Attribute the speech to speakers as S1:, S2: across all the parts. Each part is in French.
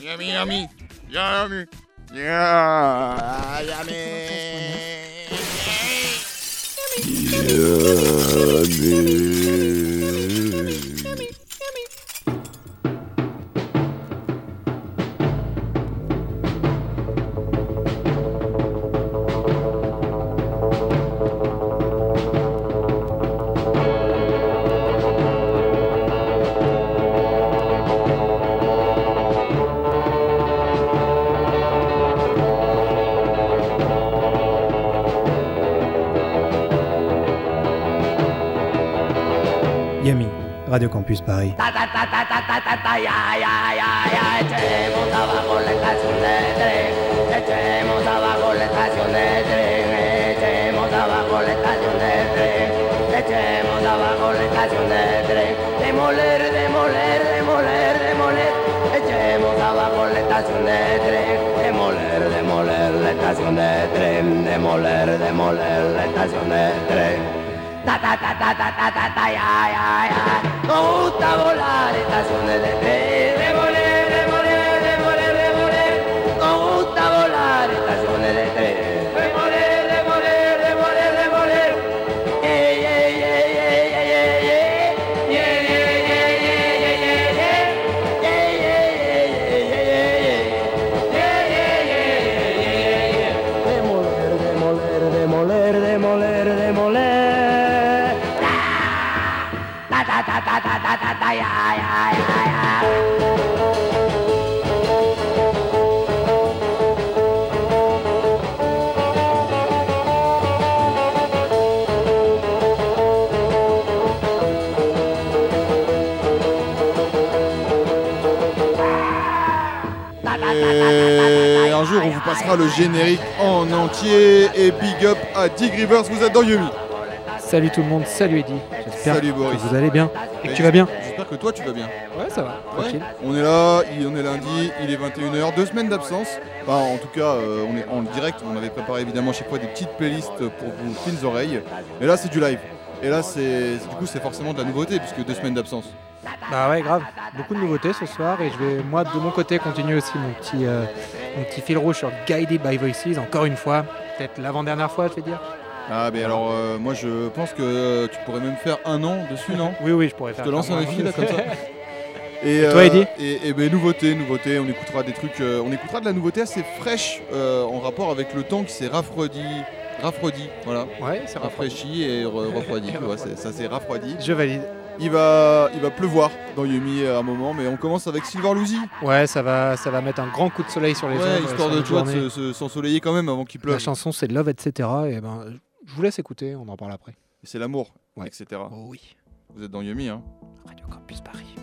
S1: Yummy, yummy, yummy. Yeah,
S2: yummy. Yummy. yummy. yummy. Echemos abajo la estación de tren. Echemos abajo la estación de tren. Echemos abajo la estación de tren. Echemos abajo la estación de tren. Demoler demoler demoler demoler. Echemos abajo la estación de tren. Demoler demoler la estación de tren. Demoler demoler la estación de tren ta ta ta ta ta ta ta ta ya ya ya nos gusta volar estaciones de tren
S1: Et un jour, on vous passera le générique en entier. Et big up à Dick Rivers, vous êtes dans Yumi.
S3: Salut tout le monde, salut Eddie. J'espère
S1: Salut
S3: que
S1: Boris.
S3: vous allez bien et
S1: Et
S3: que tu vas bien.
S1: J'espère que toi, tu vas bien.
S3: Ouais, ça va.
S1: Ouais, on est là, il- on est lundi, il est 21h, deux semaines d'absence. Enfin, en tout cas, euh, on est en direct, on avait préparé évidemment à chaque fois des petites playlists pour vos fines oreilles. Mais là, c'est du live. Et là, c'est du coup, c'est forcément de la nouveauté puisque deux semaines d'absence.
S3: Bah ouais, grave. Beaucoup de nouveautés ce soir et je vais, moi, de mon côté, continuer aussi mon petit, euh, mon petit fil rouge sur Guided by Voices. Encore une fois, peut-être l'avant-dernière fois, je vais dire.
S1: Ah, mais alors, euh, moi, je pense que euh, tu pourrais même faire un an dessus, non
S3: Oui, oui, je pourrais
S1: Je
S3: faire.
S1: te lance un défi là comme ça.
S3: Et toi, Eddy
S1: Et, et ben, nouveauté, nouveauté, on écoutera des trucs, euh, on écoutera de la nouveauté assez fraîche euh, en rapport avec le temps qui s'est rafraîchi, rafraîchi, voilà,
S3: Ouais, c'est rafraîchi.
S1: rafraîchi et re- refroidi, ouais, c'est- ça s'est rafraîdi.
S3: Je valide.
S1: Il va, il va pleuvoir dans Yumi à un moment, mais on commence avec Silver Lucy.
S3: Ouais, ça va, ça va mettre un grand coup de soleil sur les
S1: Ouais,
S3: ondes, euh,
S1: histoire de s'ensoleiller quand même avant qu'il
S3: La
S1: pleuve.
S3: chanson, c'est Love, etc. Et ben, je vous laisse écouter, on en parle après.
S1: C'est l'amour,
S3: Ouais.
S1: etc.
S3: Oh oui.
S1: Vous êtes dans Yumi, hein.
S3: Radio Campus Paris.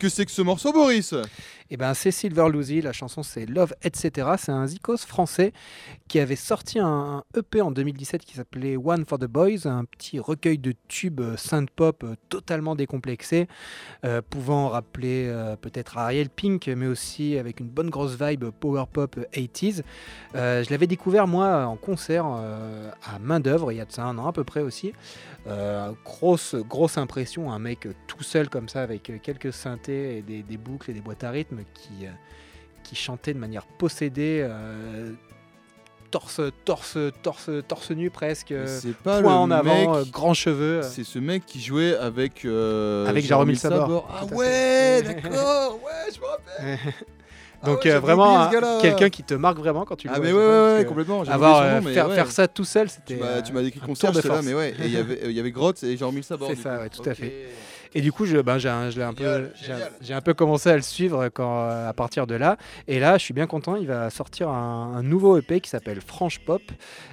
S1: Que c'est que ce morceau, Boris?
S3: Et ben c'est Silver la chanson c'est Love, etc. C'est un zikos français qui avait sorti un EP en 2017 qui s'appelait One for the Boys, un petit recueil de tubes euh, synth-pop euh, totalement décomplexé, euh, pouvant rappeler peut-être Ariel Pink, mais aussi avec une bonne grosse vibe power pop euh, 80s. Euh, je l'avais découvert moi en concert à main d'œuvre il y a de ça un an à peu près aussi. Grosse, grosse impression, un mec tout seul comme ça avec quelques synthés et des, boucles et des boîtes à rythme qui, qui chantait de manière possédée, torse, torse, torse, torse nu presque, euh,
S1: C'est pas
S3: poing
S1: le
S3: en avant,
S1: mec-
S3: euh, grands cheveux.
S1: C'est ce mec qui jouait avec. euh,
S3: Avec Jaromil Sabor.
S1: Ah
S3: Tout à
S1: ouais, d'accord, ouais, je me rappelle. Ah
S3: Donc
S1: ouais,
S3: euh,
S1: j'avais
S3: vraiment
S1: ce
S3: quelqu'un qui te marque vraiment quand tu le
S1: Ah
S3: vois.
S1: mais ouais,
S3: ça,
S1: ouais, complètement.
S3: Avoir, euh,
S1: nom, mais
S3: faire,
S1: ouais.
S3: faire ça tout seul, c'était.
S1: Tu m'as, tu m'as décrit concert,
S3: de
S1: là, mais ouais. Et il y avait, il y avait Grotte et Jaromil Sabor.
S3: C'est ça, ouais, tout à fait. Et du coup, je, ben, j'ai un, je l'ai un peu,
S1: Génial,
S3: j'ai,
S1: génial.
S3: j'ai un peu commencé à le suivre quand, euh, à partir de là. Et là, je suis bien content. Il va sortir un, un nouveau EP qui s'appelle Franche Pop.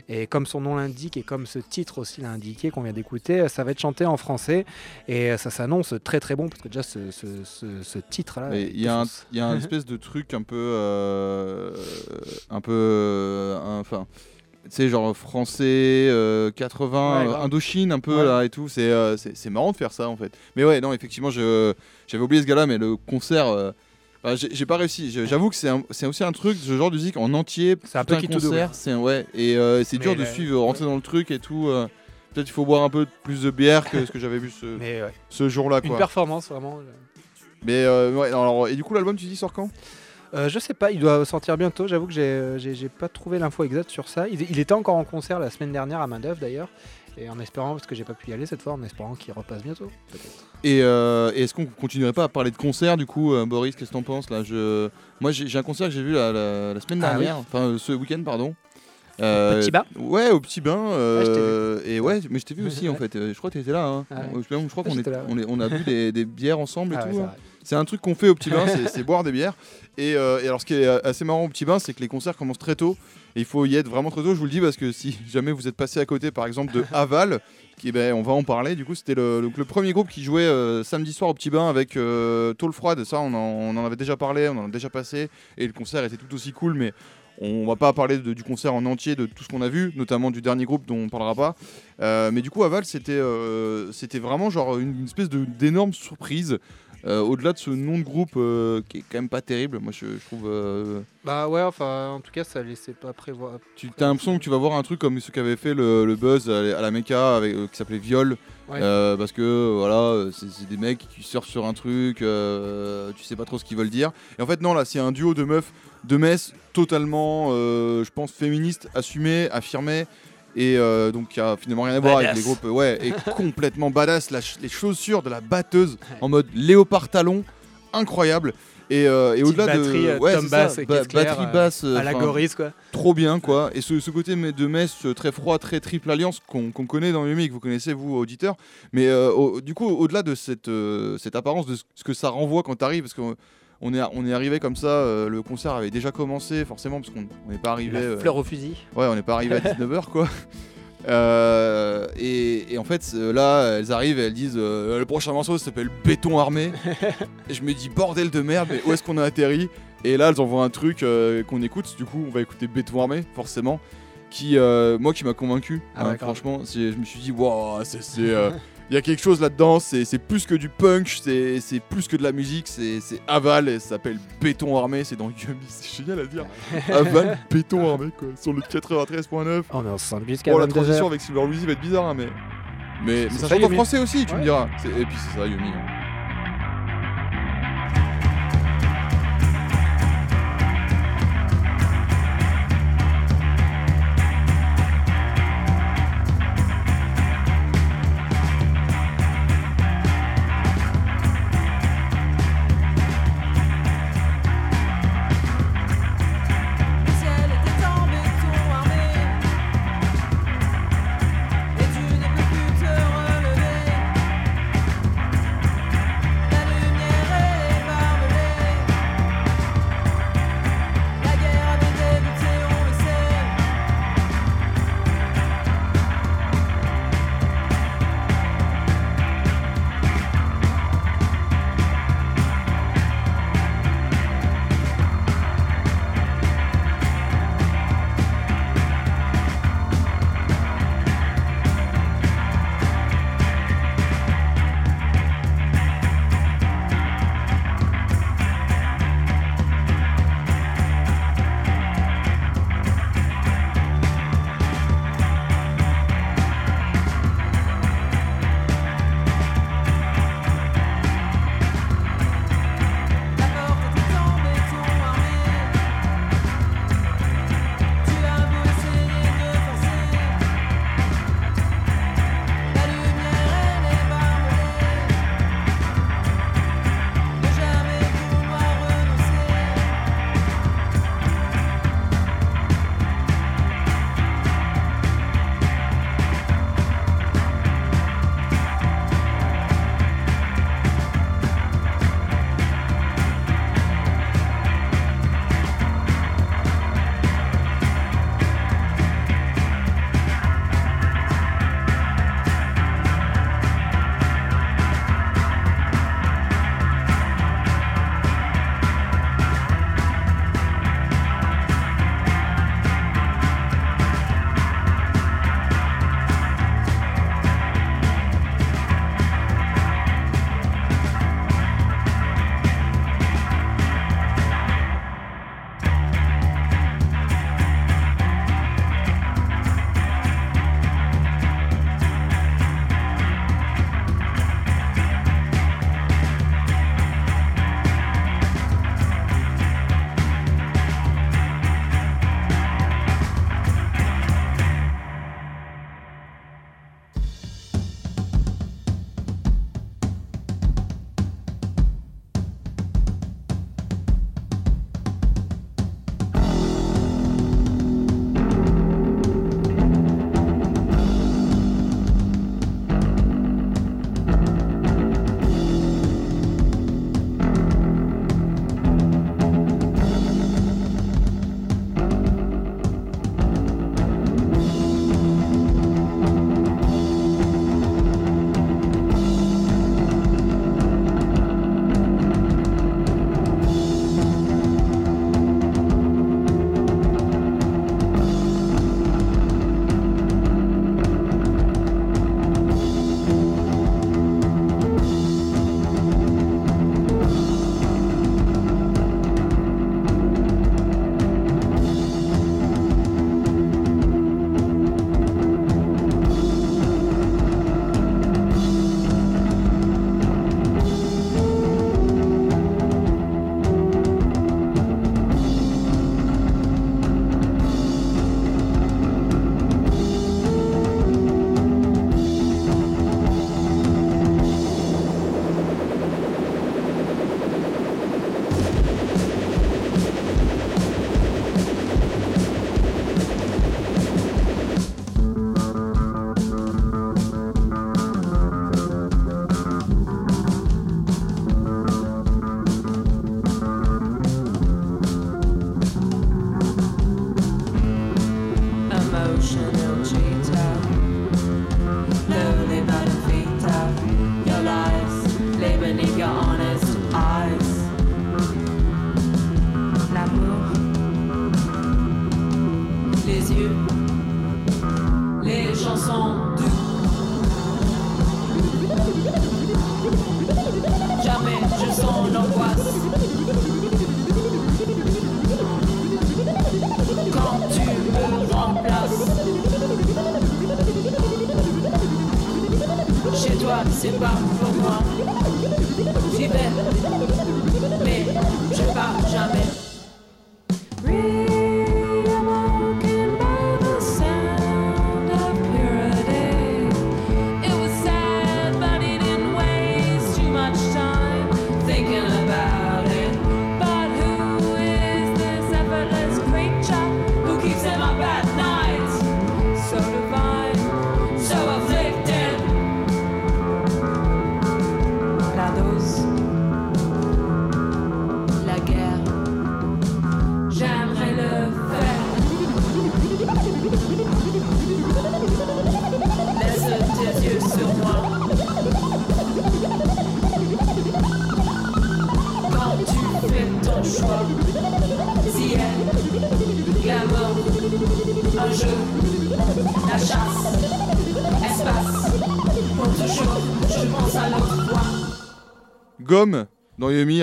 S3: Et comme son nom l'indique et comme ce titre aussi l'a indiqué qu'on vient d'écouter, ça va être chanté en français. Et ça s'annonce très très bon parce que déjà ce, ce- ce- ce titre-là.
S1: Il y a un,
S3: défonce.
S1: il y a un espèce de truc un peu, euh, un peu, euh, enfin, tu sais, genre français, euh, 80,
S3: Ouais,
S1: euh,
S3: grave.
S1: Indochine un peu
S3: Ouais.
S1: là et tout. C'est, euh, c'est, marrant de faire ça en fait. Mais ouais, non, effectivement, je, j'avais oublié ce gars-là, mais le concert. euh, j'ai, pas réussi. J'avoue que c'est, aussi un truc, ce genre de musique en entier.
S3: C'est un double.
S1: concert. C'est ouais, et euh, c'est dur de suivre, rentrer dans le truc et tout. euh, Peut-être il faut boire un peu plus de bière que ce que j'avais vu ce,
S3: Mais ouais,
S1: ce jour-là.
S3: une
S1: Quoi.
S3: performance vraiment.
S1: Mais euh, ouais, alors, et du coup, l'album, tu dis, sort quand?
S3: Euh, je sais pas, il doit sortir bientôt. J'avoue que j'ai, euh, pas trouvé l'info exacte sur ça. Il, il était encore en concert la semaine dernière à main d'œuvre d'ailleurs. Et en espérant, parce que j'ai pas pu y aller cette fois, en espérant qu'il repasse bientôt.
S1: Et, euh, et est-ce qu'on continuerait pas à parler de concert du coup, euh, Boris Qu'est-ce que t'en penses là? Je... Moi j'ai un concert que j'ai vu la, la- la semaine
S3: Ah
S1: dernière, enfin ce week-end pardon. Euh,
S3: Petit Bain
S1: Ouais, au petit bain. euh,
S3: Ouais, je t'ai
S1: et ouais, mais je t'ai vu aussi en fait. Je crois que t'étais là. Hein.
S3: Ah ouais.
S1: Je, je crois qu'on on, on a bu des, des bières ensemble et
S3: Ah
S1: tout.
S3: C'est
S1: un truc qu'on fait au petit bain, c'est- boire des bières. Et, euh, et alors ce qui est assez marrant au petit bain, c'est que les concerts commencent très tôt. Et il faut y être vraiment très tôt, je vous le dis, parce que si jamais vous êtes passé à côté par exemple de Aval, qui, ben, on va en parler, du coup c'était le, premier groupe qui jouait euh, samedi soir au petit bain avec euh, Tôle Froide, ça on en, on en avait déjà parlé, on en a déjà passé, et le concert était tout aussi cool, mais on va pas parler de- du concert en entier, de tout ce qu'on a vu, notamment du dernier groupe dont on parlera pas. Euh, mais du coup, Aval, c'était c'était vraiment genre une, une espèce d'énorme surprise. Euh, Au-delà de ce nom de groupe euh, qui est quand même pas terrible, moi je, je trouve. euh,
S3: Bah ouais, enfin, en tout cas, ça laissait pas prévoir.
S1: tu as l'impression que tu vas voir un truc comme ce qu'avait fait le, le Buzz à, la- Mecca avec, qui s'appelait Viol.
S3: Ouais.
S1: Parce que voilà, c'est des mecs qui surfent sur un truc, tu sais pas trop ce qu'ils veulent dire. Et en fait, non, là, c'est un duo de meufs de Metz totalement, je pense, féministe, assumé, affirmé. Et euh, donc, qui a finalement rien à voir avec les groupes. Ouais, et complètement badass. La ch- les chaussures de la batteuse en mode léopard talon, incroyable. Et, euh, et au-delà de.
S3: batterie, euh,
S1: ouais,
S3: tom basse
S1: ba- batterie basse. euh,
S3: à la Goris, quoi.
S1: trop bien quoi et ce, ce côté de Metz très froid très triple alliance qu'on qu'on connaît dans le musique vous connaissez vous auditeurs mais euh, au- du coup au-delà de cette, euh, cette apparence de ce que ça renvoie quand t'arrives parce qu'on on est, on est arrivé comme ça, euh, le concert avait déjà commencé forcément parce qu'on on n'est pas arrivé.
S3: La
S1: euh,
S3: fleur au fusil.
S1: Ouais, on n'est pas arrivé à 19h quoi. Euh, et, et en fait, là, elles arrivent et elles disent euh, le prochain morceau s'appelle Béton armé. et je me dis bordel de merde, mais où est-ce qu'on a atterri? Et là, elles envoient un truc euh, qu'on écoute. Du coup, on va écouter Béton Armé, forcément. Qui, moi, qui m'a convaincu.
S3: Ah
S1: hein, franchement, je me suis dit, waouh, c'est. Il y a quelque chose là-dedans, c'est c'est plus que du punch, c'est c'est plus que de la musique, c'est c'est Aval, et ça s'appelle Béton Armé, c'est dans Yumi, c'est génial à dire. Aval, Béton Armé, quoi, sur le 93.9.
S3: On est ensemble jusqu'à
S1: Bon, la
S3: 22
S1: transition avec Silver Louis va être bizarre, hein, mais. Mais, ça
S3: ça,
S1: chante en français aussi, tu me diras. C'est- Et puis c'est ça, Yumi. hein.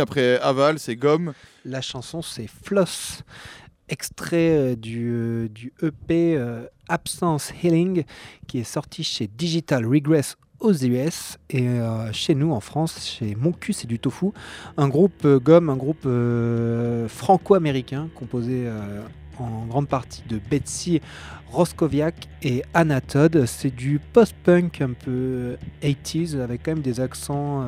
S1: Après Aval, c'est Gomme.
S3: La chanson, c'est Floss, extrait euh, du, euh, du EP euh, Absence Healing, qui est sorti chez Digital Regress aux US et chez nous en France, chez Mon cul, c'est du tofu, un groupe euh, gomme, un groupe franco-américain composé en grande partie de Betsy Roskoviak et Anna Todd. C'est du post-punk un peu 80s avec quand même des accents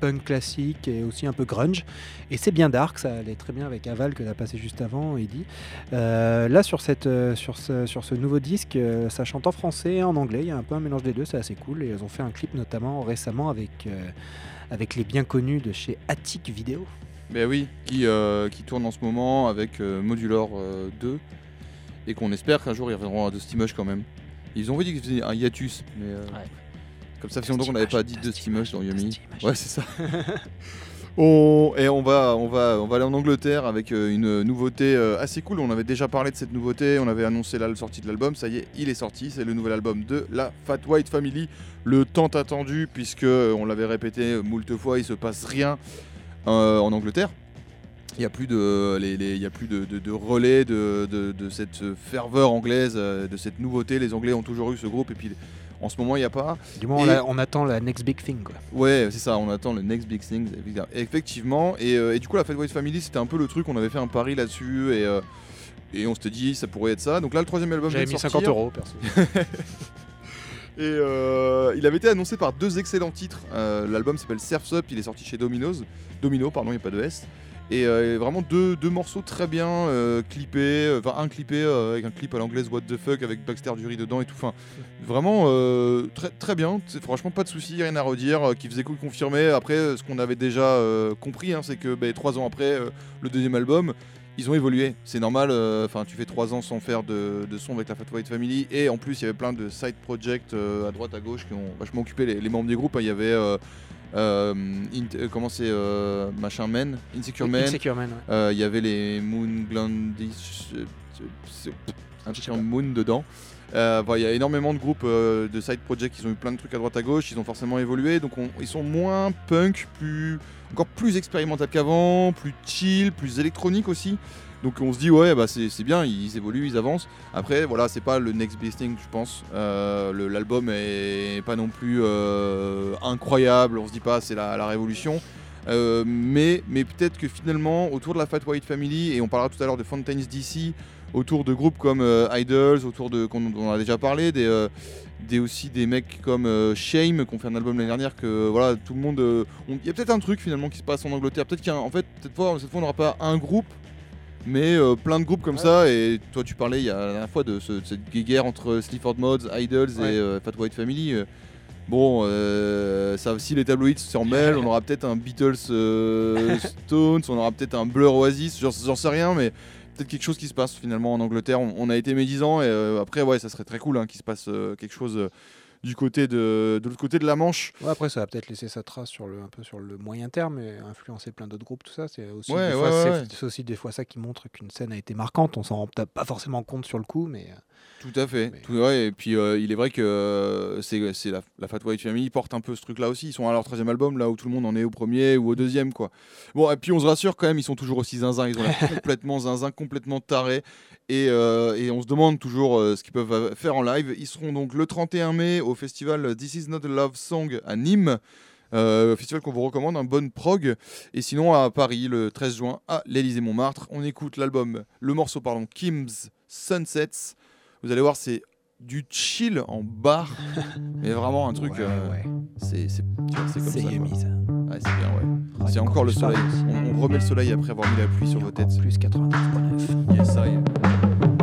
S3: punk classique et aussi un peu grunge. Et c'est bien dark, ça allait très bien avec Aval que tu as passé juste avant, Eddie. Euh, là, sur, cette, euh, sur, ce, sur ce nouveau disque, euh, ça chante en français et en anglais. Il y a un peu un mélange des deux, c'est assez cool. Et ils ont fait un clip notamment récemment avec, euh, avec les bien connus de chez Attic Video.
S1: Mais oui, qui, euh, qui tourne en ce moment avec euh, Modular euh, 2 et qu'on espère qu'un jour ils reviendront à Mush quand même. Ils ont dit qu'ils faisaient un hiatus, mais euh, comme ça fait longtemps qu'on n'avait pas dit Dusty Mush dans Yumi. Ouais, c'est ça. On- et on va, on, va, on va aller en Angleterre avec euh, une nouveauté euh, assez cool. On avait déjà parlé de cette nouveauté, on avait annoncé la sortie de l'album. Ça y est, il est sorti. C'est le nouvel album de la Fat White Family. Le tant attendu, puisque euh, on l'avait répété moult fois, il se passe rien euh, en Angleterre. Il n'y a plus de, les- les- il y a plus de, de- de relais de, de- de cette ferveur anglaise, de cette nouveauté. Les Anglais ont toujours eu ce groupe et puis en ce moment il n'y a pas.
S3: Du moins, on,
S1: Et-
S3: a- on attend la next big thing. Quoi.
S1: Ouais, c'est ça, on attend le next big thing, effectivement. Et, euh, et du coup, la Fat White Family, c'était un peu le truc, on avait fait un pari là-dessus et, euh, et on s'était dit ça pourrait être ça. Donc là, le troisième album
S3: J'avais mis
S1: sortir.
S3: 50 euros, perso.
S1: Et euh, il avait été annoncé par deux excellents titres. Euh, L'album s'appelle Surf's Up, il est sorti chez Domino's. Domino, pardon, il n'y a pas de S. Et euh, vraiment deux, deux morceaux très bien euh, clippés, euh, enfin un clippé avec un clip à l'anglaise What the fuck avec Baxter Dury dedans et tout. Enfin, vraiment très, très bien. Franchement pas de souci, rien à redire. qui faisait cool confirmer. Après, ce qu'on avait déjà compris, hein, c'est que ben, trois ans après le deuxième album, ils ont évolué. C'est normal. Enfin, tu fais trois ans sans faire de, de son avec la Fat White Family. Et en plus, il y avait plein de side projects à droite, à gauche qui ont vachement occupé les, membres du groupe. hein. Il y avait. Euh, euh, comment c'est euh, machin Men, Insecure Men,
S3: Insecure Man, ouais.
S1: il y avait les Moon Glandis, un en Moon dedans. Euh, voilà, il y a énormément de groupes euh, de side projects qui ont eu plein de trucs à droite à gauche, ils ont forcément évolué, donc on- ils sont moins punk, plus encore plus expérimental qu'avant, plus chill, plus électronique aussi. Donc on se dit ouais bah c'est bien, ils évoluent, ils avancent. Après voilà c'est pas le next best thing je pense. Euh, L'album est pas non plus euh, incroyable, on se dit pas c'est la, révolution. Euh, mais mais peut-être que finalement autour de la Fat White Family et on parlera tout à l'heure de Fountains DC, autour de groupes comme euh, Idols, autour de qu'on on a déjà parlé, des, euh, des aussi des mecs comme euh, Shame qui ont fait un album l'année dernière que voilà tout le monde, on- il y a peut-être un truc finalement qui se passe en Angleterre, peut-être qu'il y a un- en fait cette fois cette fois on n'aura pas un groupe mais euh, plein de groupes comme ça et toi tu parlais il y a la dernière fois de, ce- de cette guerre entre Sleaford Mods, Idols
S3: Ouais.
S1: et euh, Fat White Family. Bon, euh, ça aussi les tabloïds s'en mêlent. On aura peut-être un Beatles Stones, on aura peut-être un Blur Oasis, j'en sais rien, mais peut-être quelque chose qui se passe finalement en Angleterre. On, on a été médisants et euh, après, ouais, ça serait très cool hein, qu'il se passe euh, quelque chose euh, du côté de, de l'autre côté de la Manche.
S3: Ouais, après, ça va peut-être laisser sa trace sur le, un peu sur le moyen terme et influencer plein d'autres groupes, tout ça. C'est aussi,
S1: Ouais,
S3: des
S1: ouais,
S3: fois, aussi des ça qui montre qu'une scène a été marquante. On s'en rend peut-être pas forcément compte sur le coup, mais
S1: Tout à fait.
S3: Mais-
S1: Tout- ouais, et puis euh, il est vrai que euh, c'est c'est la, la Fat White Family porte un peu ce truc-là aussi. Ils sont à leur troisième album, là où tout le monde en est au premier ou au deuxième, quoi. Bon, et puis on se rassure quand même, ils sont toujours aussi zinzin. Ils ont l'air complètement zinzin, complètement tarés. Et, euh, et on se demande toujours euh, ce qu'ils peuvent faire en live. Ils seront donc le 31 mai au festival This Is Not a Love Song à Nîmes. Euh, festival qu'on vous recommande, un bon prog. Et sinon à Paris le 13 juin à l'Élysée Montmartre. On écoute l'album, le morceau pardon, Kim's Sunsets. Vous allez voir, c'est du chill en bar, mais vraiment un truc.
S3: ouais,
S1: euh,
S3: ouais.
S1: C'est comme ça.
S3: ça.
S1: Ouais, c'est bien, ouais.
S3: Radio
S1: C'est encore le soleil. On, on remet le soleil après avoir mis la pluie sur vos têtes.
S3: Plus 89.9.
S1: Yes, I.
S4: Same rated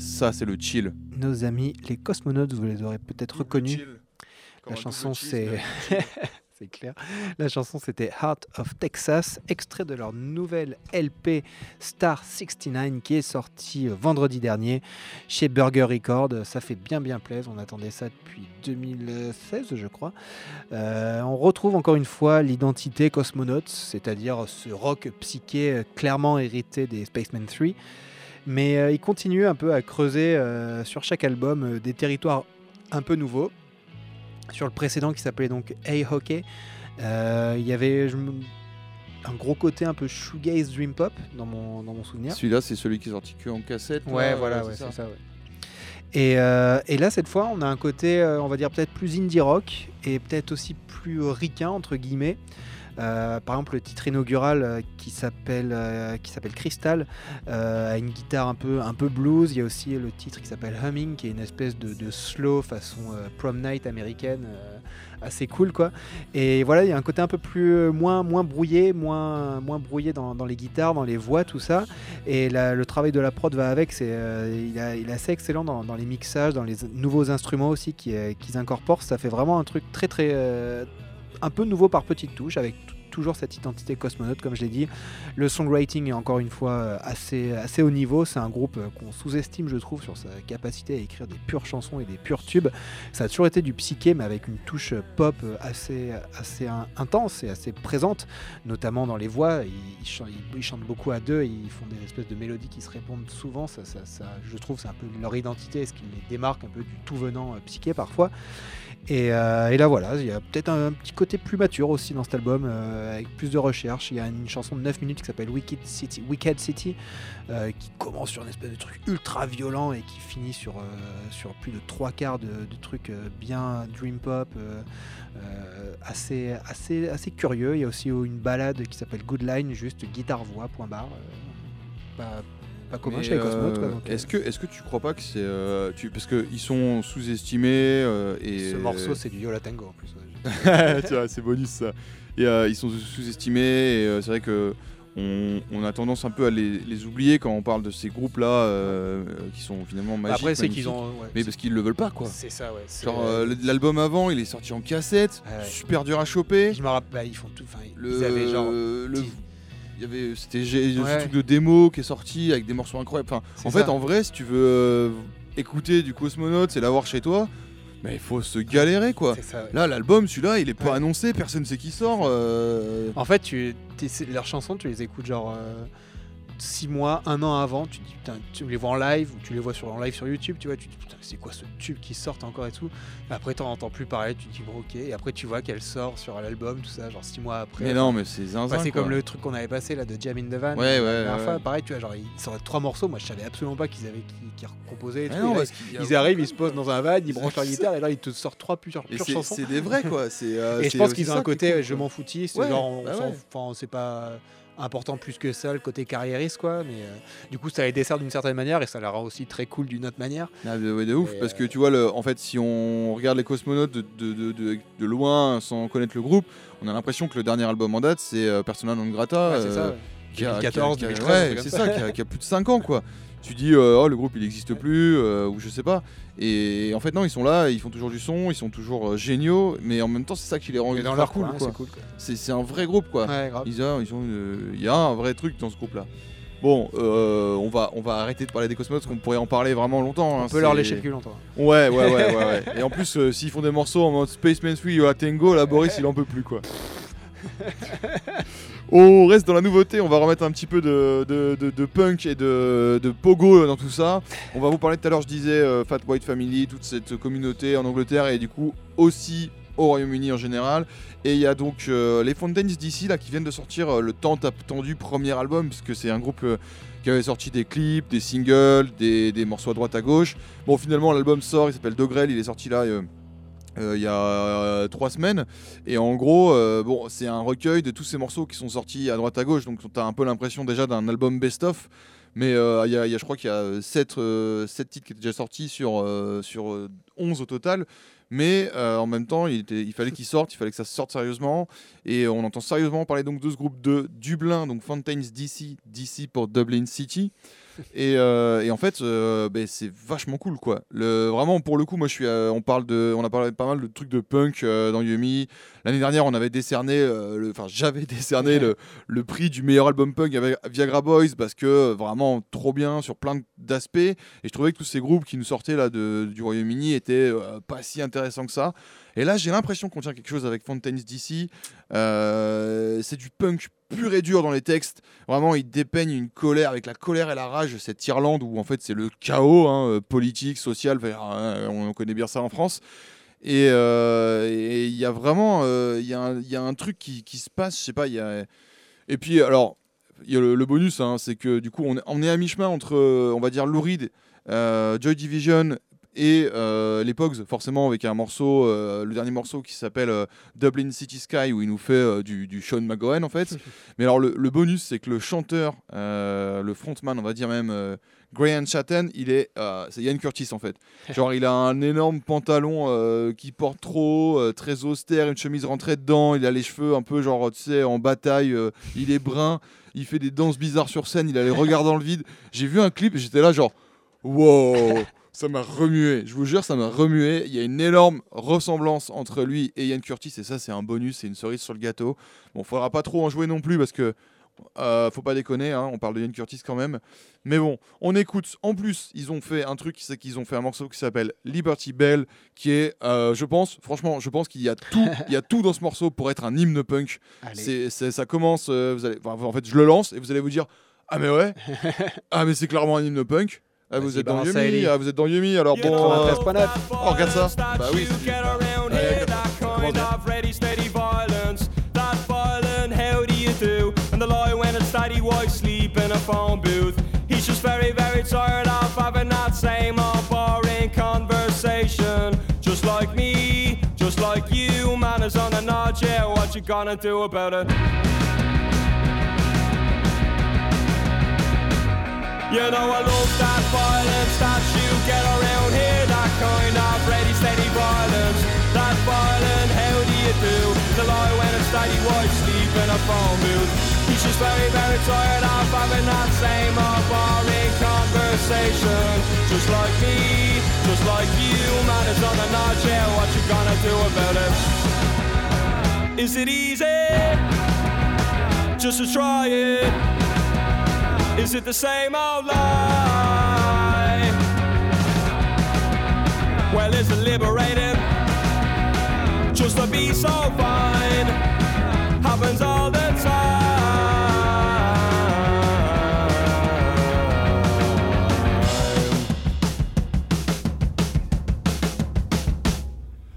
S1: Ça, c'est le chill.
S3: Nos amis les cosmonautes, vous les aurez peut-être reconnus. La chanson, c'est. c'est clair. La chanson, c'était Heart of Texas, extrait de leur nouvelle LP Star 69 qui est sortie euh, vendredi dernier chez Burger Record. Ça fait bien, bien plaisir. On attendait ça depuis 2016, je crois. Euh, on retrouve encore une fois l'identité Cosmonauts, c'est-à-dire ce rock psyché euh, clairement hérité des Spacemen 3. Mais euh, ils continuent un peu à creuser euh, sur chaque album euh, des territoires un peu nouveaux. Sur le précédent qui s'appelait donc Hey Hockey, il y avait je un gros côté un peu shoegaze dream pop dans mon, dans mon souvenir.
S1: Celui-là, c'est celui qui est sorti que en cassette.
S3: Ouais,
S1: là,
S3: voilà, ouais,
S1: c'est ça.
S3: ça. ouais. Et, et là, cette fois, on a un côté, on va dire, peut-être plus indie rock et peut-être aussi plus ricain, entre guillemets. Euh, par exemple, le titre inaugural euh, qui s'appelle euh, qui s'appelle Crystal a une guitare un peu un peu blues. Il y a aussi le titre qui s'appelle Humming, qui est une espèce de, slow façon prom night américaine, assez cool quoi. Et voilà, il y a un côté un peu plus moins moins brouillé, moins moins brouillé dans, les guitares, dans les voix, tout ça. Et le travail de la prod va avec. C'est il, est assez excellent dans, les mixages, dans les nouveaux instruments aussi qui, qu'ils incorporent. Ça fait vraiment un truc très très un peu nouveau par petites touches avec toujours cette identité cosmonaute comme je l'ai dit. Le songwriting est encore une fois euh, assez, assez haut niveau. C'est un groupe euh, qu'on sous-estime je trouve sur sa capacité à écrire des pures chansons et des purs tubes. Ça a toujours été du psyché mais avec une touche euh, pop assez, assez in- intense et assez présente notamment dans les voix. Ils, ils chan- ils- ils chantent beaucoup à deux ils font des espèces de mélodies qui se répondent souvent. Ça, je trouve c'est un peu leur identité ce qui les démarque un peu du tout venant psyché parfois et, euh, et là voilà, il y a peut-être un, petit côté plus mature aussi dans cet album, euh, avec plus de recherche. Il y a une chanson de 9 minutes qui s'appelle Wicked City, Wicked City euh, qui commence sur une espèce de truc ultra violent et qui finit sur, sur plus de trois quarts de, trucs bien dream pop, assez, assez, assez curieux. Il y a aussi une balade qui s'appelle Good Line, juste guitare-voix, point barre. Pas, commun chez les Cosmonautes. quoi,
S1: euh,
S3: donc, euh,
S1: Est-ce que, est que tu crois pas que c'est. euh, tu... Parce qu'ils sont sous-estimés euh, et.
S3: Ce morceau, c'est du Yola Tango en plus. ouais.
S1: tu vois, c'est bonus ça. Et euh, ils sont sous-estimés et euh, c'est vrai que on, on a tendance un peu à les, les oublier quand on parle de ces groupes-là euh, euh, qui sont finalement magiques.
S3: Après, c'est qu'ils
S1: magnifiques.
S3: ont. ouais,
S1: Mais
S3: c'est-
S1: parce qu'ils le veulent pas quoi.
S3: C'est ça, ouais. c'est-
S1: Genre euh, l'album avant, il est sorti en cassette,
S3: Ouais, ouais.
S1: super dur à choper.
S3: Je me rappelle, bah, ils font tout. Enfin, ils avaient genre.
S1: le-
S3: dix-
S1: il y avait, c'était ce truc de démo qui est sorti avec des morceaux incroyables. Enfin, en
S3: ça.
S1: fait, en vrai, si tu veux euh, écouter du Cosmonautes et l'avoir chez toi, mais il faut se galérer quoi.
S3: C'est ça, ouais.
S1: Là, l'album, celui-là, il est pas
S3: Ouais.
S1: annoncé, personne sait qui sort. euh,
S3: En fait, tu, leurs chansons, tu les écoutes genre 6 mois, un an avant. Tu, dis, putain, tu les vois en live ou tu les vois sur, en live sur YouTube. Tu vois, tu te dis putain, c'est quoi ce tube qui sort encore et tout. Et après, t'en entends plus parler. Tu te dis bon, ok. Et après, tu vois qu'elle sort sur l'album, tout ça, genre 6 mois après.
S1: Mais non, mais c'est zinzin.
S3: Bah, c'est comme le truc qu'on avait passé là de Jam in the Van.
S1: Ouais,
S3: la
S1: ouais,
S3: dernière
S1: ouais.
S3: fois. Pareil, tu vois, genre ils sortent trois morceaux. Moi, je savais absolument pas qu'ils avaient qui, recomposaient. ils arrivent, ils se posent dans un van, ils branchent leur
S1: C'est
S3: guitare et là ils te sortent trois pures, pures
S1: c'est-
S3: chansons.
S1: c'est des vrais quoi. C'est, euh,
S3: Et je
S1: c'est
S3: pense qu'ils ont un côté euh, je m'en foutiste,
S1: Ouais,
S3: genre on
S1: bah
S3: s'en- c'est pas important plus que ça le côté carriériste quoi, mais euh, du coup ça les dessert d'une certaine manière et ça la rend aussi très cool d'une autre manière.
S1: Ah, de, ouais, de ouf,
S3: Et,
S1: parce que
S3: euh,
S1: tu vois, le, en fait, si on regarde les cosmonautes de, de, de, loin sans connaître le groupe, on a l'impression que le dernier album en date, c'est euh, Persona non grata.
S3: Ouais, c'est ça.
S1: euh,
S3: ouais.
S1: qui a-
S3: 2014,
S1: qui a- qui a-
S3: 2013, un
S1: ouais,
S3: truc
S1: c'est ça. qui a, qui a plus de 5 ans quoi. Tu dis, euh, oh, le groupe il existe plus, euh, ou je sais pas. Et en fait, non, ils sont là, ils font toujours du son, ils sont toujours euh, géniaux, mais en même temps, c'est ça qui les rend
S3: dans leur
S1: cool. quoi.
S3: c'est cool. quoi.
S1: C'est c'est un vrai groupe quoi.
S3: Ouais.
S1: Ils ont, ils ont une- il y a un vrai truc dans ce groupe-là. Bon, euh, on, va, on va arrêter de parler des cosmonautes parce qu'on pourrait en parler vraiment longtemps.
S3: On
S1: hein,
S3: peut leur lécher le cul longtemps.
S1: Ouais, ouais, ouais, ouais, ouais. Et en plus, s'ils font des morceaux en mode Spaceman 3 ou Tango, là, Boris, il en peut plus, quoi. on reste dans la nouveauté, on va remettre un petit peu de, punk et de, pogo dans tout ça. On va vous parler tout à l'heure, je disais, euh, Fat White Family, toute cette communauté en Angleterre et du coup aussi au Royaume-Uni en général. Et il y a donc euh, les Fountains d'ici, là, qui viennent de sortir euh, le tant attendu premier album, puisque c'est un groupe... euh, qui avait sorti des clips, des singles, des, morceaux à droite à gauche. Bon, finalement, l'album sort, il s'appelle Dogrel, il est sorti là euh, euh, il y a euh, trois semaines. Et en gros, euh, bon, c'est un recueil de tous ces morceaux qui sont sortis à droite à gauche. Donc, tu as un peu l'impression déjà d'un album best-of. Mais euh, y a, je crois qu'il y a 7, titres qui étaient déjà sortis sur, euh, sur euh, 11 au total. Mais euh, en même temps, il, fallait qu'il sorte, il fallait que ça sorte sérieusement. Et on entend sérieusement parler donc de ce groupe de Dublin, donc Fountains DC, DC pour Dublin City. Et, euh, et en fait, euh, ben, c'est vachement cool, quoi. Le, vraiment, pour le coup, moi, je suis, euh, on parle de, on a parlé pas mal de trucs de punk dans Yumi. L'année dernière, on avait décerné, le- enfin, j'avais décerné le, le prix du meilleur album punk avec Viagra Boys parce que vraiment trop bien sur plein d'aspects. Et je trouvais que tous ces groupes qui nous sortaient là de, du Royaume-Uni étaient pas si intéressants que ça. Et là, j'ai l'impression qu'on tient quelque chose avec Fountains DC. Euh, c'est du punk pur et dur dans les textes. Vraiment, ils dépeignent une colère avec la colère et la rage cette Irlande où en fait c'est le chaos hein, euh, politique, social. euh, on connaît bien ça en France. Et il y a vraiment, il y, a un- truc qui, se passe, je sais pas. Et puis alors, le, bonus, hein, c'est que du coup on est, à mi-chemin entre, on va dire, Lou Reed, euh, Joy Division et euh, les Pogs, forcément avec un morceau, euh, le dernier morceau qui s'appelle euh, Dublin City Sky, où il nous fait euh, du, du Sean McGowan en fait. Mais alors le, le bonus, c'est que le chanteur, le frontman, on va dire même Graham Chatten, il est, euh, c'est Ian Curtis en fait. Genre il a un énorme pantalon euh, qui porte trop, euh, très austère, une chemise rentrée dedans, il a les cheveux un peu genre tu sais en bataille, il est brun, il fait des danses bizarres sur scène, il a les regards dans le vide. J'ai vu un clip et j'étais là genre wow. Ça m'a remué, je vous jure, ça m'a remué. Il y a une énorme ressemblance entre lui et Ian Curtis, et ça, c'est un bonus, c'est une cerise sur le gâteau. Bon, faudra pas trop en jouer non plus parce que euh, faut pas déconner, hein, on parle de Ian Curtis quand même. Mais bon, on écoute. En plus, ils ont fait un truc, c'est qu'ils ont fait un morceau qui s'appelle Liberty Bell, qui est, euh, je pense, franchement, je pense qu'il y a tout, il y a tout dans ce morceau pour être un hymne punk. C'est- ça commence, euh, vous allez, enfin, en fait, je le lance et vous allez vous dire, ah mais ouais, ah mais c'est clairement un hymne punk. Ah, vous
S3: Vas-y,
S1: êtes dans Yumi, ah, vous êtes dans Yumi, alors bon. euh, Oh, regarde ça. Bah oui, c'est du- Ouais,
S5: kind of ready, steady violence. That violent, how do you do? And the lie when it's steady white sleep in a phone booth. He's just very, very tired of having that same old boring conversation. Just like me, just like you, man is on a nod, yeah, what you gonna do about it? You know I love that violence that you get around here That kind of ready, steady violence That violent, how do you do? The lie when it's steady white sleep in a phone booth He's just very, very tired of having that same old boring conversation Just like me, just like you Man is on the notch, yeah, what you gonna do about it? Is it easy? Just to try it is it the same old lie? Well, is it liberating? Just to be so fine happens all the time.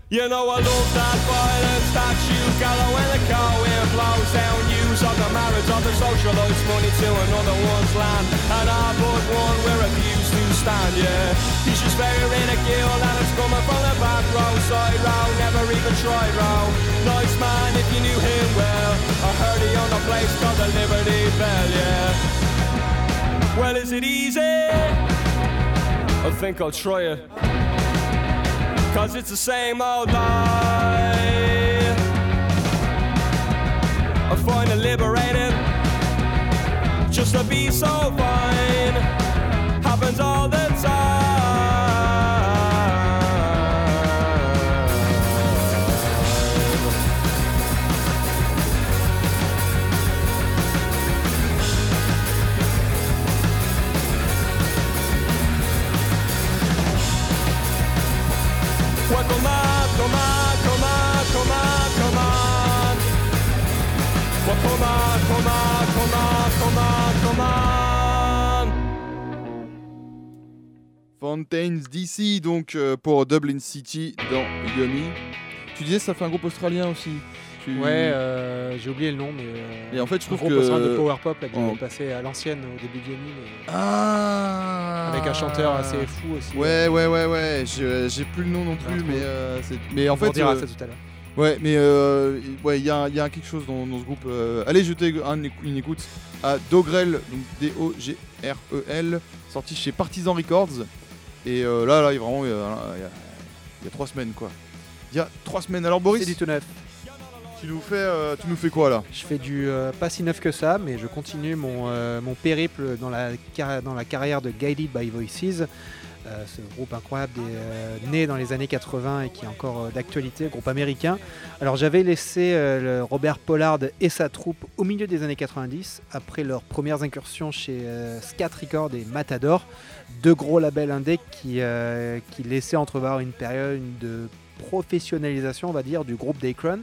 S5: You know I love that violence that you gather when the car wind blows down Use of the marriage of the socialites money to another one's land. And I but one we're refused to stand, yeah. He's just very ridiculed and it's coming from the back row. Side row, never even tried row Nice man if you knew him well. I heard he owned a place called the Liberty Bell, yeah. Well is it easy? I think I'll try it. Cause it's the same old lie. I find it liberating just to be so fine. Happens all the
S1: Fountains DC, donc euh, pour Dublin City dans Yumi. Tu disais ça fait un groupe australien aussi. Tu-
S3: Ouais, euh, j'ai oublié le nom, mais. euh,
S1: Et en fait, je
S3: un
S1: trouve
S3: groupe australien de
S1: que.
S3: power pop là, qui
S1: Oh.
S3: est passé à l'ancienne au début de Yumi, mais
S1: Ah
S3: avec un chanteur assez fou aussi.
S1: Ouais, ouais, ouais, ouais. Je- J'ai plus le nom non plus, mais euh, mais en
S3: On
S1: fait.
S3: dira
S1: euh,
S3: ça tout à l'heure.
S1: Ouais, mais euh, ouais, il y, a il y a quelque chose dans, dans ce groupe. euh, allez jeter un une écoute à Dogrel, donc D-O-G-R-E-L, sorti chez Partisan Records. Et euh, là, là, il y a vraiment, il y a, il y a- il y a trois semaines, quoi. il y a trois semaines. Alors Boris,
S3: C'est du tout neuf.
S1: tu nous fais, euh, tu nous fais quoi là?
S3: Je fais du euh, pas si neuf que ça, mais je continue mon, euh, mon périple dans la, car- dans la carrière de Guided by Voices, euh, ce groupe incroyable des, euh, né dans les années 80 et qui est encore euh, d'actualité, groupe américain. Alors j'avais laissé euh, le Robert Pollard et sa troupe au milieu des années 90, après leurs premières incursions chez euh, Scat Records et Matador, deux gros labels indés qui, euh, qui laissaient entrevoir une période de professionnalisation, on va dire, du groupe Dacron.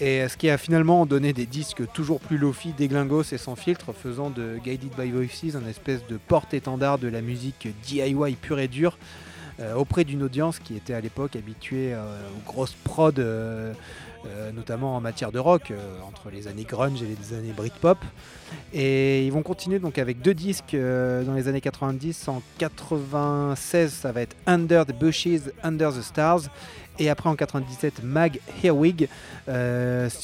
S3: Et ce qui a finalement donné des disques toujours plus lofi, déglingos et sans filtre, faisant de Guided by Voices un espèce de porte-étendard de la musique DIY pure et dure, euh, auprès d'une audience qui était à l'époque habituée euh, aux grosses prods, euh, notamment en matière de rock, euh, entre les années grunge et les années Britpop. Et ils vont continuer donc avec deux disques euh, dans les années 90. En 96, ça va être Under the Bushes, Under the Stars. Et après en 97, Mag Herwig,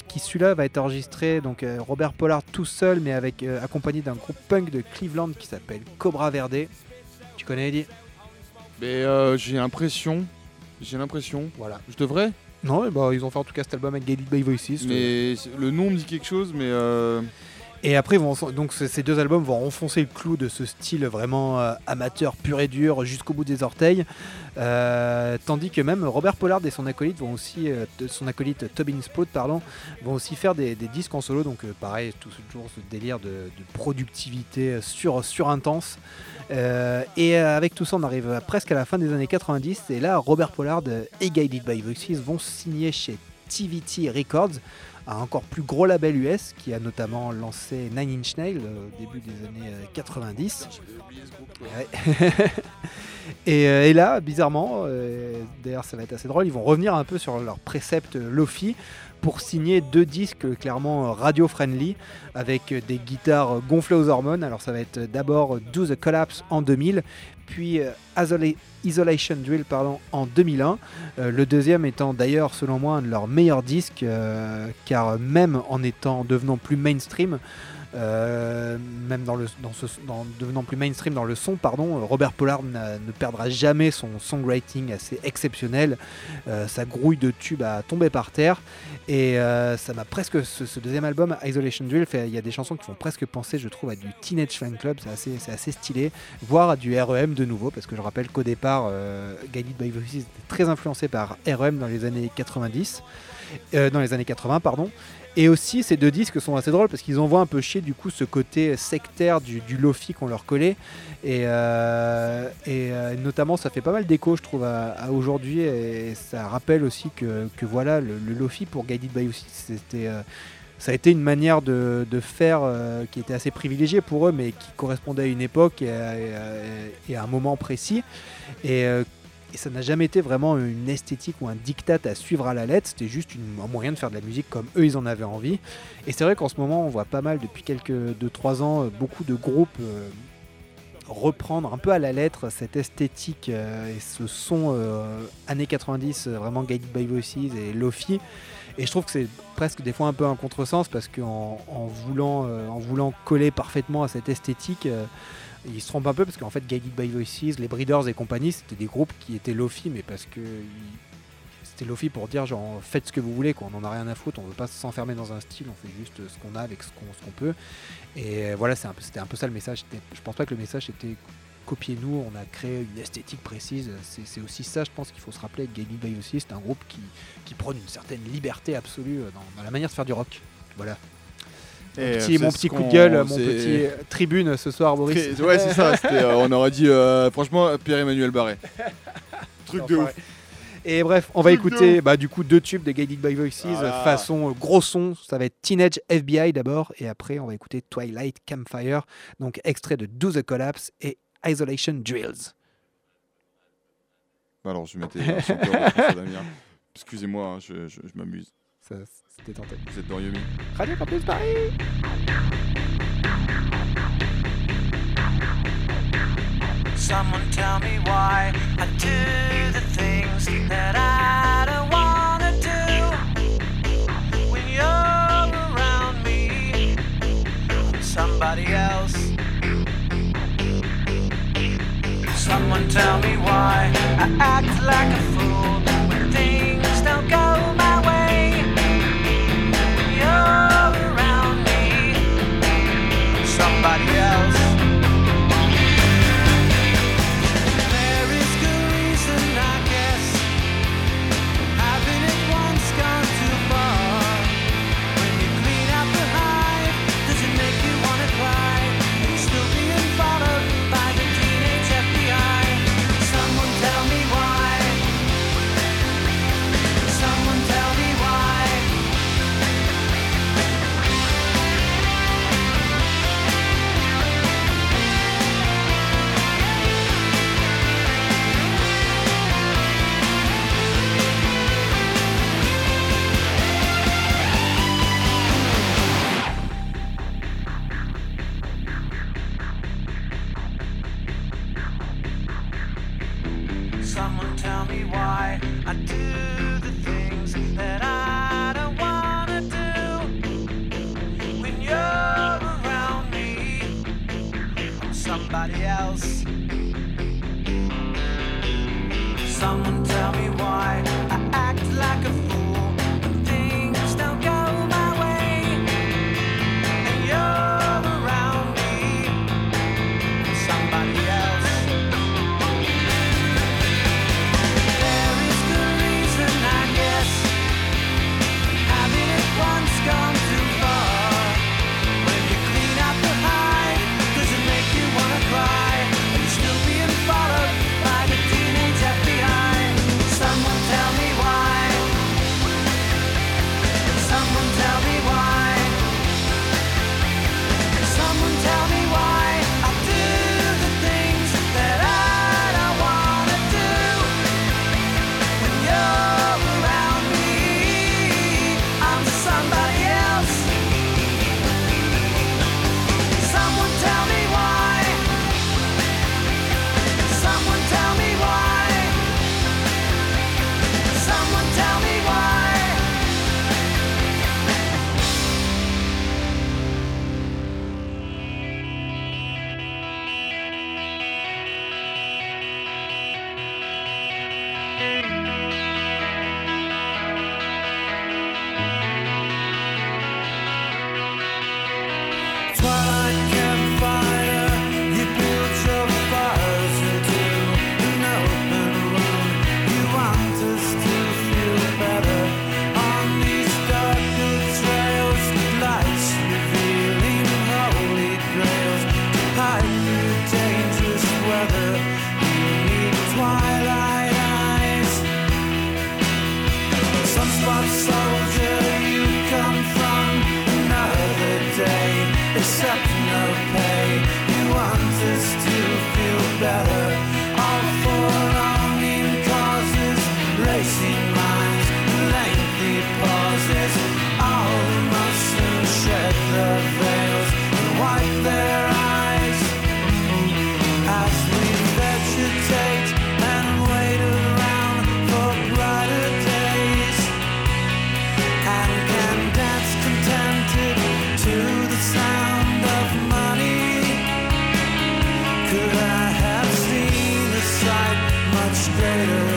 S3: qui celui-là va être enregistré donc Robert Pollard tout seul, mais avec accompagné d'un groupe punk de Cleveland qui s'appelle Cobra Verde. Tu connais Eddie?
S1: Mais j'ai l'impression, j'ai l'impression,
S3: Voilà.
S1: je devrais,
S3: Non, mais bah, ils ont fait en tout cas cet album avec Guided by Voices.
S1: mais c'est- le nom me dit quelque chose, mais euh,
S3: Et après, ces deux albums vont enfoncer le clou de ce style vraiment euh, amateur pur et dur jusqu'au bout des orteils. Euh, tandis que même Robert Pollard et son acolyte vont aussi, euh, son acolyte Tobin Spout, pardon, vont aussi faire des, disques en solo. Donc pareil, tout toujours ce délire de, productivité sur, intense. Et avec tout ça, on arrive presque à la fin des années 90. Et là, Robert Pollard et Guided by Voices vont signer chez TVT Records, un encore plus gros label US qui a notamment lancé Nine Inch Nails euh, au début des années euh, 90. Ouais. et, euh, et là, bizarrement, euh, d'ailleurs ça va être assez drôle, ils vont revenir un peu sur leur précepte Lofi pour signer deux disques clairement radio-friendly avec des guitares gonflées aux hormones. Alors ça va être d'abord Do the Collapse en 2000, puis euh, Isola- Isolation Drill pardon, en 2001. Euh, le deuxième étant d'ailleurs selon moi un de leurs meilleurs disques, euh, car même en étant devenant plus mainstream, euh, même dans le, dans ce, devenant plus mainstream dans le son, pardon, euh, Robert Pollard ne perdra jamais son songwriting assez exceptionnel. Euh, sa grouille de tubes a tombé par terre. Et ça m'a presque ce, deuxième album Isolation Drill il y a des chansons qui font presque penser je trouve à du Teenage Fan Club. C'est assez, stylé. Voire à du REM de nouveau parce que je rappelle qu'au départ Guided by Voices était très influencé par REM dans les années 90 euh, dans les années 80 pardon et aussi ces deux disques sont assez drôles parce qu'ils envoient un peu chier du coup ce côté sectaire du, lofi qu'on leur collait et, euh, euh, notamment ça fait pas mal d'écho je trouve à, aujourd'hui et ça rappelle aussi que, voilà le, lofi pour Guided by Voices c'était euh, ça a été une manière de, faire qui était assez privilégiée pour eux, mais qui correspondait à une époque et à, et à- un moment précis. Et, et ça n'a jamais été vraiment une esthétique ou un diktat à suivre à la lettre, c'était juste un moyen de faire de la musique comme eux ils en avaient envie. Et c'est vrai qu'en ce moment on voit pas mal depuis quelques 2-3 ans euh, beaucoup de groupes euh, reprendre un peu à la lettre cette esthétique euh, et ce son années 90 euh, vraiment Guided by Voices et Lofi et je trouve que c'est presque des fois un peu un contresens parce qu'en en voulant, voulant coller parfaitement à cette esthétique, euh, ils se trompent un peu parce qu'en fait Guided by Voices, les Breeders et compagnie, c'était des groupes qui étaient Lofi, mais parce que c'était Lofi pour dire genre faites ce que vous voulez, quoi. on en a rien à foutre, on veut pas s'enfermer dans un style, on fait juste ce qu'on a avec ce qu'on qu'on peut. Et voilà, c'était un peu ça le message. Je pense pas que le message était copiez-nous, on a créé une esthétique précise. C'est c'est aussi ça, je pense qu'il faut se rappeler. Guided by Voices, c'est un groupe qui, qui prône une certaine liberté absolue euh, dans, dans la manière de faire du rock. Voilà.
S1: Et,
S3: Mon
S1: euh,
S3: petit, mon petit coup de gueule, mon petit euh, tribune ce soir, Boris.
S1: Ouais, c'est ça. euh, on aurait dit, euh, franchement, Pierre-Emmanuel Barré. Truc de ouf.
S3: Et bref, on va
S1: Truc
S3: écouter bah, du coup deux tubes de Guided by Voices euh, façon gros son. Ça va être Teenage FBI d'abord, et après on va écouter Twilight Campfire, donc extrait de Do the Collapse et Isolation Drills.
S1: Alors, je mettais. Excusez-moi, hein, je, je- je m'amuse.
S3: Ça, C'était tenté.
S1: Vous êtes dans Yumi.
S3: Radio Campus Paris
S4: Someone tell me why I do the things that I don't wanna do. When you're around me, I'm somebody else. Someone tell me why I act like a days.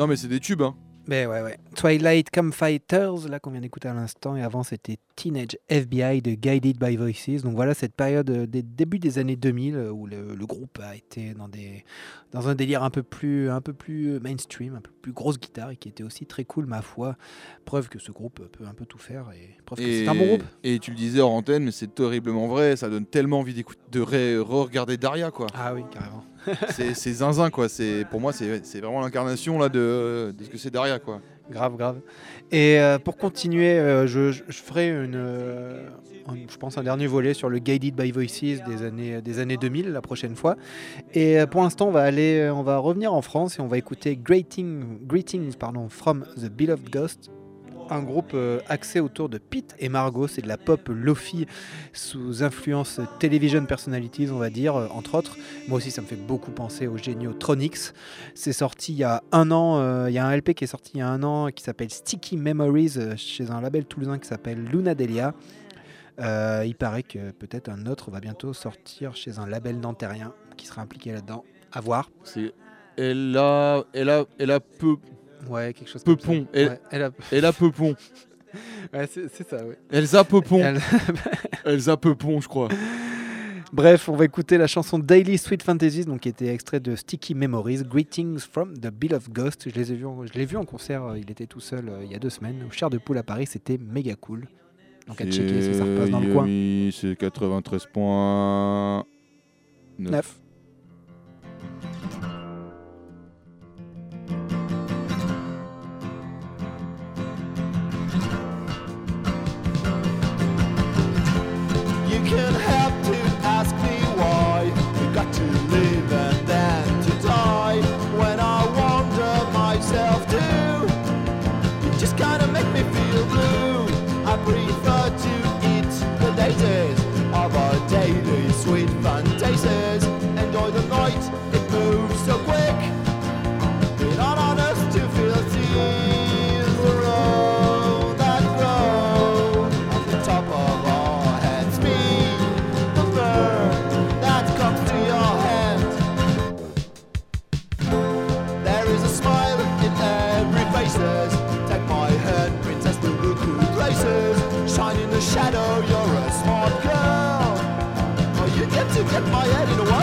S1: Non, mais c'est des tubes, hein.
S3: Mais ouais, ouais. Twilight Campfighters, là qu'on vient d'écouter à l'instant, et avant c'était Teenage FBI de Guided by Voices. Donc voilà cette période euh, des débuts des années 2000 euh, où le, groupe a été dans, des, dans un délire un peu, plus, un peu plus euh, mainstream, un peu plus grosse guitare et qui était aussi très cool, ma foi. Preuve que ce groupe peut un peu tout faire et c'est un bon groupe.
S1: Et tu le disais hors antenne, mais c'est horriblement vrai, ça donne tellement envie de re-regarder Daria quoi.
S3: Ah oui, carrément.
S1: c'est zinzin quoi, pour moi c'est vraiment l'incarnation de, de ce que c'est Daria quoi.
S3: Grave, grave. Et euh, pour continuer, euh, je, ferai une, euh, un- je pense un dernier volet sur le Guided by Voices des années, des années 2000 la prochaine fois. Et pour l'instant, on va aller, on va revenir en France et on va écouter Greeting, Greetings pardon, from the Beloved Ghost, un groupe euh, axé autour de Pete et Margot. C'est de la pop lofi sous influence television personalities, on va dire, euh, entre autres. Moi aussi, ça me fait beaucoup penser aux géniaux Tronics. C'est sorti il y a un an. euh, il y a un LP qui est sorti il y a un an qui s'appelle Sticky Memories chez un label toulousain qui s'appelle Luna Delia. Il paraît que peut-être un autre va bientôt sortir chez un label nantérien qui sera impliqué là-dedans. À voir.
S1: C'est elle a, elle a, elle a peu,
S3: Ouais, quelque chose.
S1: Peupon.
S3: Comme.
S1: Elle,
S3: a...
S1: elle a
S3: c'est ça, oui.
S1: Elsa Peupon.
S3: Elle...
S1: Elsa Peupon, je crois.
S3: Bref, on va écouter la chanson Daily Sweet Fantasies, donc qui était extrait de Sticky Memories, Greetings from the Bill of Ghost. Je l'ai vu en concert, euh, il était tout seul euh, il y a deux semaines, au Char de Poule à Paris, c'était méga cool. Donc à checker si ça repasse dans le coin.
S1: Oui, c'est 93
S6: get to get my head in the world.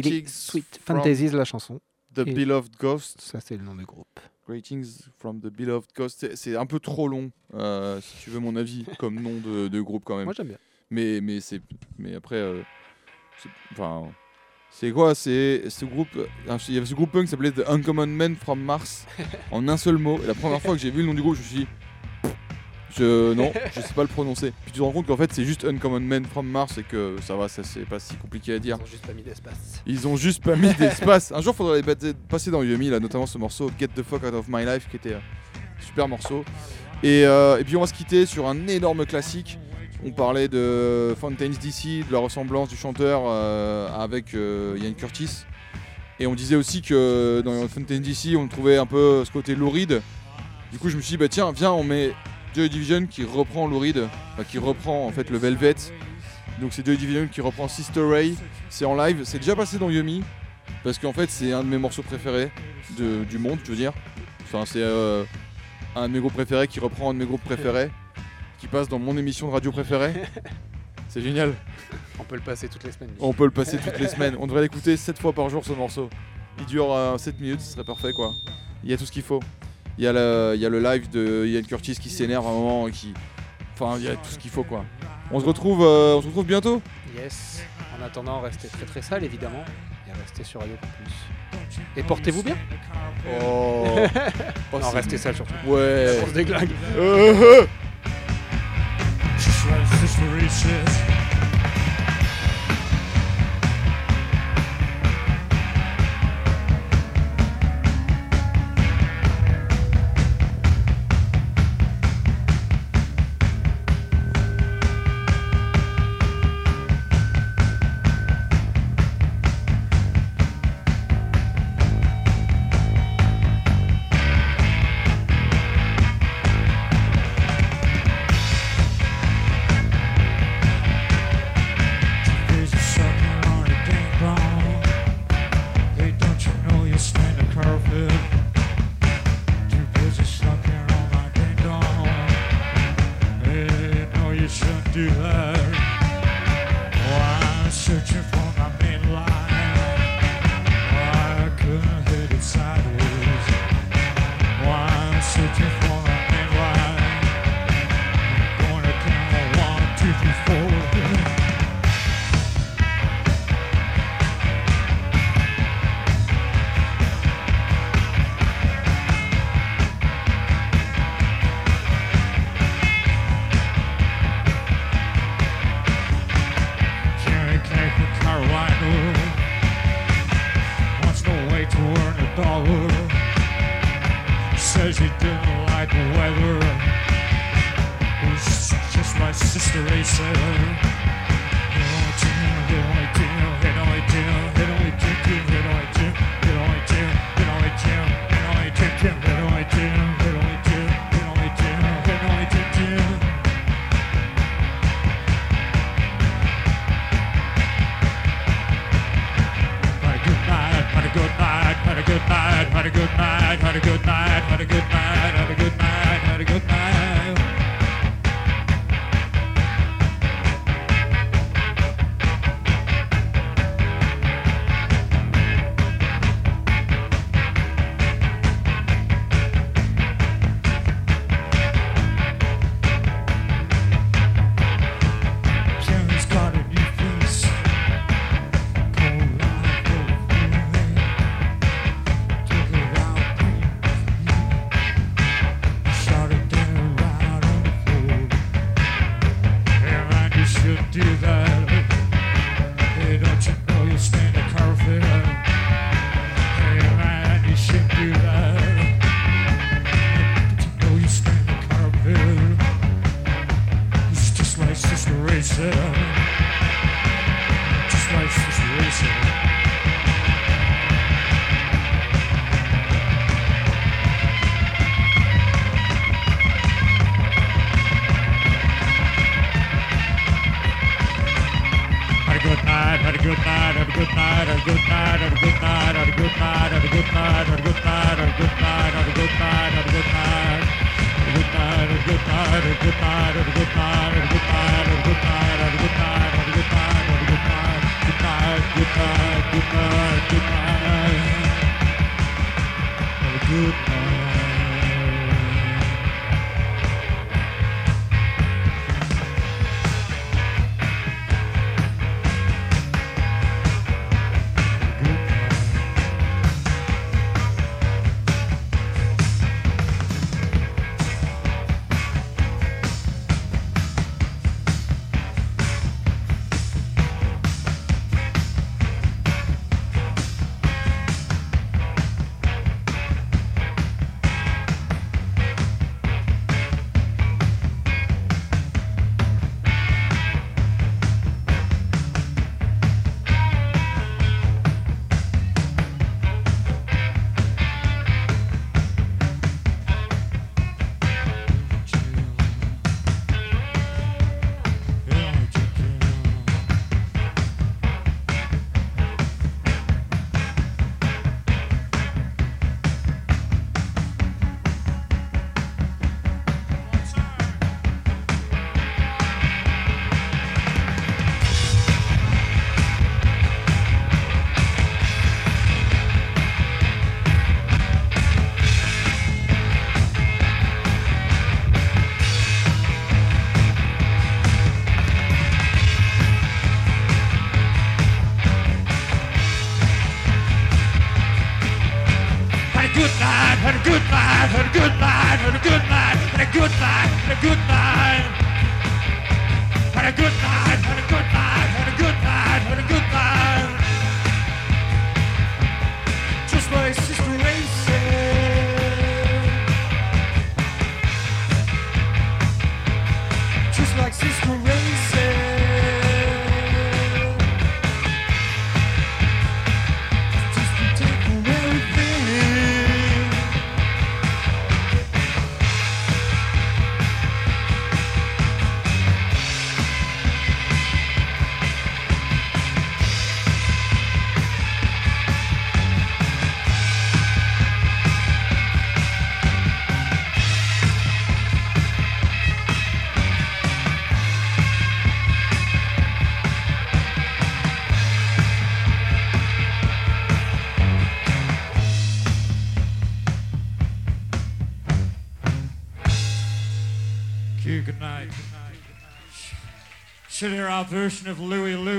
S1: Greetings
S3: Sweet Fantasies, la chanson.
S1: The
S3: Et-
S1: Beloved Ghost.
S3: Ça, c'est le nom du groupe.
S1: Greetings from the Beloved Ghost. C'est- un peu trop long, euh, si tu veux mon avis, comme nom de, de groupe quand même.
S3: Moi, j'aime bien.
S1: Mais, mais, c'est, mais après, euh, c'est, enfin, c'est quoi? C'est ce groupe. euh, Il y avait ce groupe punk qui s'appelait The Uncommon Men from Mars, en un seul mot. Et la première fois que j'ai vu le nom du groupe, je me suis dit. Je, non, je sais pas le prononcer. Puis tu te rends compte qu'en fait c'est juste Uncommon Men from Mars et que ça va, ça c'est pas si compliqué à dire.
S3: Ils ont juste pas mis d'espace.
S1: Ils ont juste pas mis d'espace. Un jour, faudrait les passer- passer dans Yumi, là, notamment ce morceau Get the Fuck Out of My Life, qui était un super morceau. Et, euh, et puis, on va se quitter sur un énorme classique. On parlait de Fountains DC, de la ressemblance du chanteur euh, avec euh, Ian Curtis. Et on disait aussi que dans Fountains DC, on trouvait un peu ce côté louride. Du coup, je me suis dit, bah tiens, viens, on met Joy Division qui reprend louride, enfin, qui reprend en fait le Velvet. Donc c'est Joy Division qui reprend Sister Ray. C'est en live, c'est déjà passé dans Yumi. Parce qu'en fait, c'est un de mes morceaux préférés de- du monde, je veux dire. Enfin, c'est euh, un de mes groupes préférés qui reprend un de mes groupes préférés, qui passe dans mon émission de radio préférée. C'est génial.
S3: On peut le passer toutes les semaines.
S1: On peut le passer toutes les semaines. On devrait l'écouter 7 fois par jour ce morceau. Il dure 7 minutes, ce serait parfait quoi. Il y a tout ce qu'il faut. Il y, a le, il y a le live de Ian Curtis qui s'énerve à un moment et qui. Enfin, il y a tout ce qu'il faut quoi. On se retrouve, euh, on se retrouve bientôt.
S3: Yes. En attendant, restez très très sale évidemment. Et restez sur Radio Campus.
S7: Et portez-vous bien.
S3: Oh. Oh,
S7: non, restez sale surtout.
S3: Ouais.
S7: On se déglingue. Version of Louie Louie.